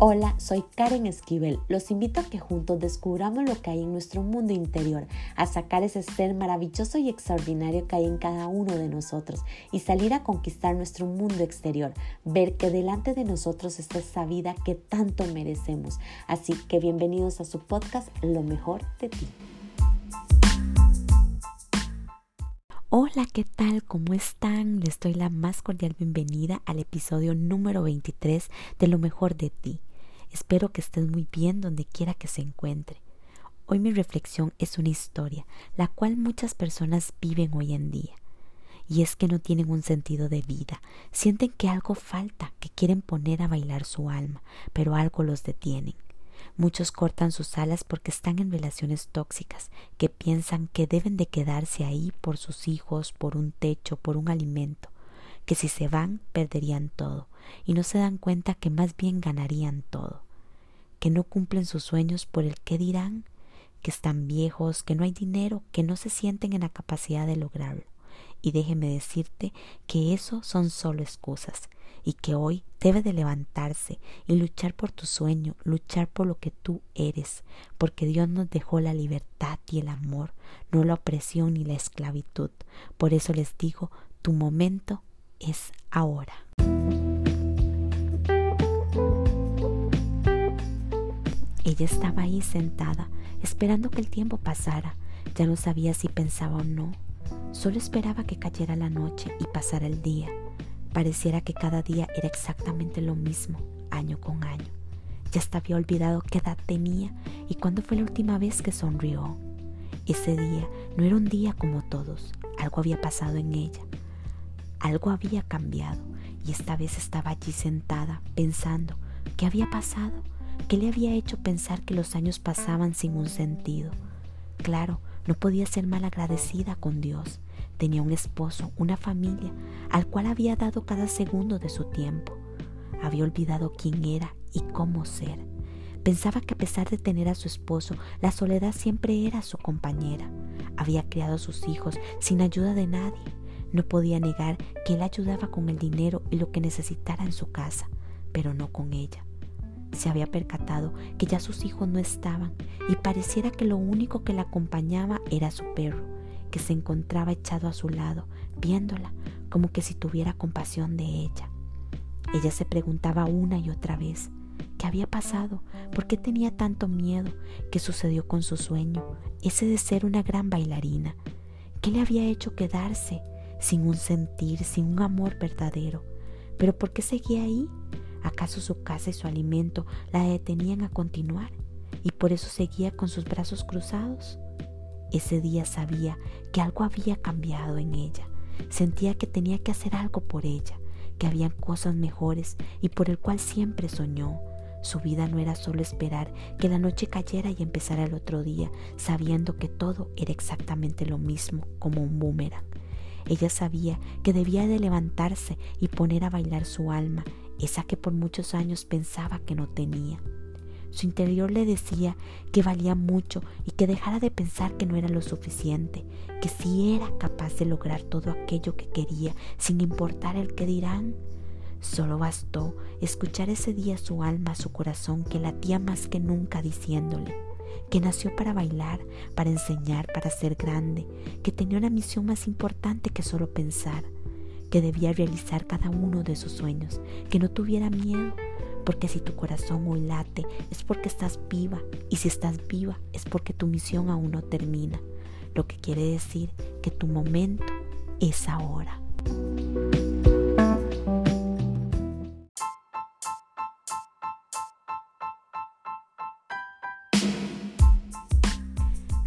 Hola, soy Karen Esquivel. Los invito a que juntos descubramos lo que hay en nuestro mundo interior, a sacar ese ser maravilloso y extraordinario que hay en cada uno de nosotros y salir a conquistar nuestro mundo exterior, ver que delante de nosotros está esa vida que tanto merecemos. Así que bienvenidos a su podcast Lo mejor de ti. Hola, ¿qué tal? ¿Cómo están? Les doy la más cordial bienvenida al episodio número 23 de Lo mejor de ti. Espero que estés muy bien donde quiera que se encuentre. Hoy mi reflexión es una historia, la cual muchas personas viven hoy en día. Y es que no tienen un sentido de vida, sienten que algo falta, que quieren poner a bailar su alma, pero algo los detienen. Muchos cortan sus alas porque están en relaciones tóxicas, que piensan que deben de quedarse ahí por sus hijos, por un techo, por un alimento, que si se van perderían todo, y no se dan cuenta que más bien ganarían todo, que no cumplen sus sueños por el que dirán, que están viejos, que no hay dinero, que no se sienten en la capacidad de lograrlo. Y déjeme decirte que eso son solo excusas, y que hoy debe de levantarse y luchar por tu sueño, luchar por lo que tú eres, porque Dios nos dejó la libertad y el amor, no la opresión ni la esclavitud. Por eso les digo, tu momento es ahora. Ella estaba ahí sentada, esperando que el tiempo pasara. Ya no sabía si pensaba o no. Solo esperaba que cayera la noche y pasara el día. Pareciera que cada día era exactamente lo mismo, año con año. Ya hasta había olvidado qué edad tenía y cuándo fue la última vez que sonrió. Ese día no era un día como todos, algo había pasado en ella, algo había cambiado y esta vez estaba allí sentada pensando qué había pasado, qué le había hecho pensar que los años pasaban sin un sentido. Claro, no podía ser mal agradecida con Dios. Tenía un esposo, una familia, al cual había dado cada segundo de su tiempo. Había olvidado quién era y cómo ser. Pensaba que a pesar de tener a su esposo, la soledad siempre era su compañera. Había criado a sus hijos sin ayuda de nadie. No podía negar que él ayudaba con el dinero y lo que necesitara en su casa, pero no con ella. Se había percatado que ya sus hijos no estaban y pareciera que lo único que la acompañaba era su perro que se encontraba echado a su lado, viéndola como que si tuviera compasión de ella. Ella se preguntaba una y otra vez qué había pasado, por qué tenía tanto miedo, qué sucedió con su sueño, ese de ser una gran bailarina, qué le había hecho quedarse sin un sentir, sin un amor verdadero. Pero ¿por qué seguía ahí? ¿Acaso su casa y su alimento la detenían a continuar? ¿Y por eso seguía con sus brazos cruzados? Ese día sabía que algo había cambiado en ella. Sentía que tenía que hacer algo por ella, que habían cosas mejores y por el cual siempre soñó. Su vida no era solo esperar que la noche cayera y empezara el otro día, sabiendo que todo era exactamente lo mismo, como un boomerang. Ella sabía que debía de levantarse y poner a bailar su alma, esa que por muchos años pensaba que no tenía. Su interior le decía que valía mucho y que dejara de pensar que no era lo suficiente, que sí era capaz de lograr todo aquello que quería, sin importar el que dirán. Solo bastó escuchar ese día su alma, su corazón, que latía más que nunca diciéndole que nació para bailar, para enseñar, para ser grande, que tenía una misión más importante que solo pensar, que debía realizar cada uno de sus sueños, que no tuviera miedo, porque si tu corazón hoy late es porque estás viva y si estás viva es porque tu misión aún no termina, lo que quiere decir que tu momento es ahora.